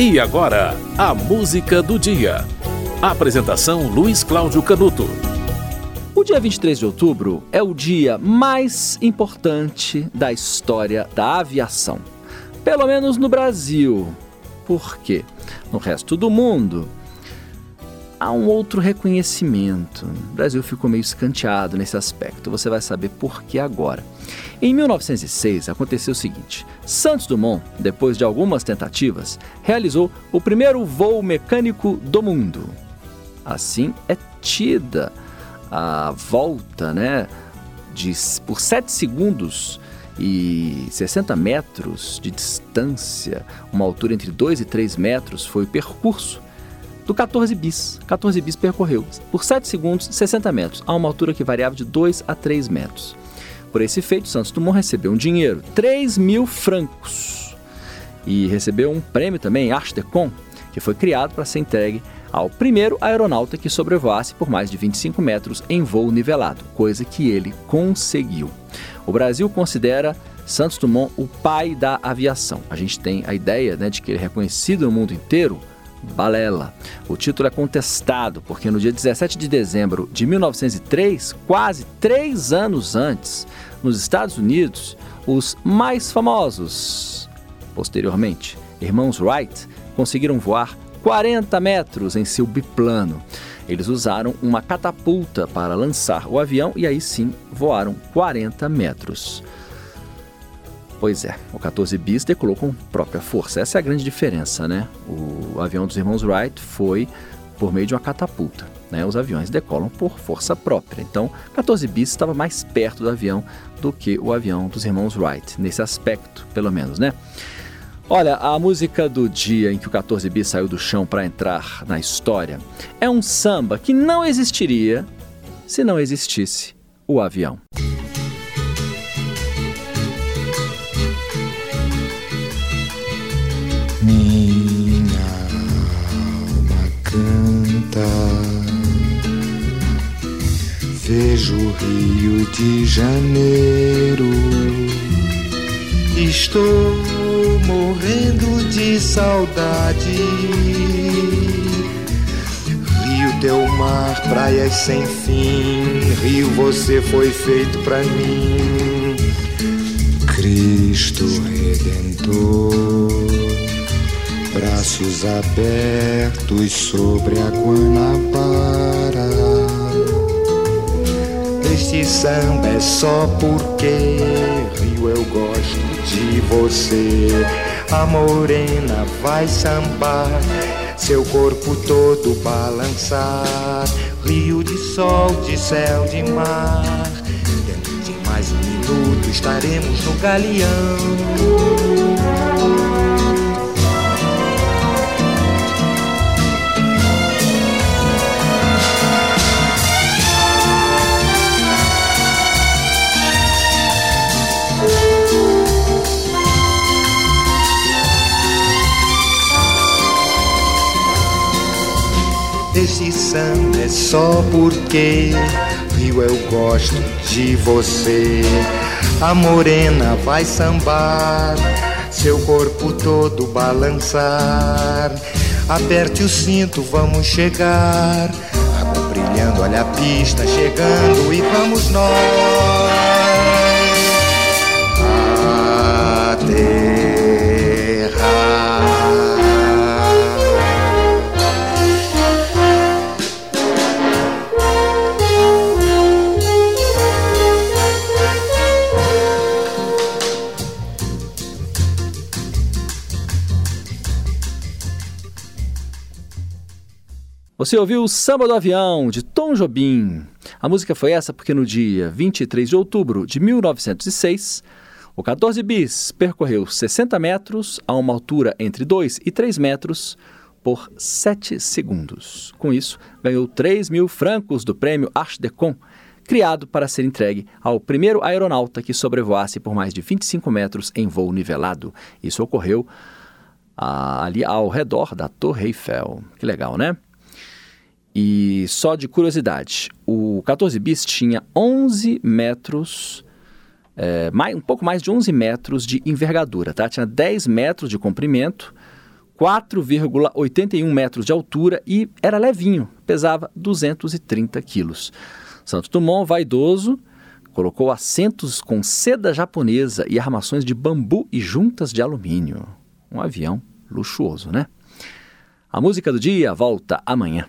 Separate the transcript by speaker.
Speaker 1: E agora, a música do dia. Apresentação Luiz Cláudio Canuto.
Speaker 2: O dia 23 de outubro é o dia mais importante da história da aviação. Pelo menos no Brasil. Por quê? No resto do mundo, há um outro reconhecimento. O Brasil ficou meio escanteado nesse aspecto. Você vai saber por que agora. Em 1906 aconteceu o seguinte: Santos Dumont, depois de algumas tentativas, realizou o primeiro voo mecânico do mundo. Assim é tida a volta, né, de por 7 segundos e 60 metros de distância, uma altura entre 2 e 3 metros, foi o percurso do 14 bis. 14 bis percorreu por 7 segundos 60 metros, a uma altura que variava de 2 a 3 metros. Por esse feito, Santos Dumont recebeu um dinheiro, 3 mil francos. E recebeu um prêmio também, Archidecon, que foi criado para ser entregue ao primeiro aeronauta que sobrevoasse por mais de 25 metros em voo nivelado, coisa que ele conseguiu. O Brasil considera Santos Dumont o pai da aviação. A gente tem a ideia né, de que ele é reconhecido no mundo inteiro balela. O título é contestado porque no dia 17 de dezembro de 1903, quase três anos antes, nos Estados Unidos, os mais famosos, posteriormente, irmãos Wright, conseguiram voar 40 metros em seu biplano. Eles usaram uma catapulta para lançar o avião e aí sim voaram 40 metros. Pois é, o 14 bis decolou com própria força. Essa é a grande diferença, né? O avião dos irmãos Wright foi por meio de uma catapulta. Né? Os aviões decolam por força própria. Então, 14 bis estava mais perto do avião do que o avião dos irmãos Wright, nesse aspecto, pelo menos, né? Olha, a música do dia em que o 14 bis saiu do chão para entrar na história é um samba que não existiria se não existisse o avião.
Speaker 3: Vejo Rio de Janeiro. Estou morrendo de saudade. Rio, teu mar, praias sem fim. Rio, você foi feito pra mim. Cristo Redentor braços abertos sobre a Guanabara. Samba é só porque Rio eu gosto de você. A morena vai sambar, seu corpo todo balançar. Rio de sol, de céu, de mar. Dentro de mais um minuto estaremos no galeão. Esse samba é só porque Rio eu gosto de você. A morena vai sambar, seu corpo todo balançar. Aperte o cinto, vamos chegar. Água brilhando, olha a pista chegando e vamos nós.
Speaker 2: Você ouviu o Samba do Avião, de Tom Jobim. A música foi essa porque no dia 23 de outubro de 1906, o 14 bis percorreu 60 metros a uma altura entre 2 e 3 metros por 7 segundos. Com isso, ganhou 3 mil francos do prêmio Archidecon, criado para ser entregue ao primeiro aeronauta que sobrevoasse por mais de 25 metros em voo nivelado. Isso ocorreu ah, ali ao redor da Torre Eiffel. Que legal, né? E só de curiosidade, o 14 bis tinha 11 metros, é, mais, um pouco mais de 11 metros de envergadura, tá? Tinha 10 metros de comprimento, 4,81 metros de altura e era levinho, pesava 230 quilos. Santos Dumont, vaidoso, colocou assentos com seda japonesa e armações de bambu e juntas de alumínio. Um avião luxuoso, né? A música do dia volta amanhã.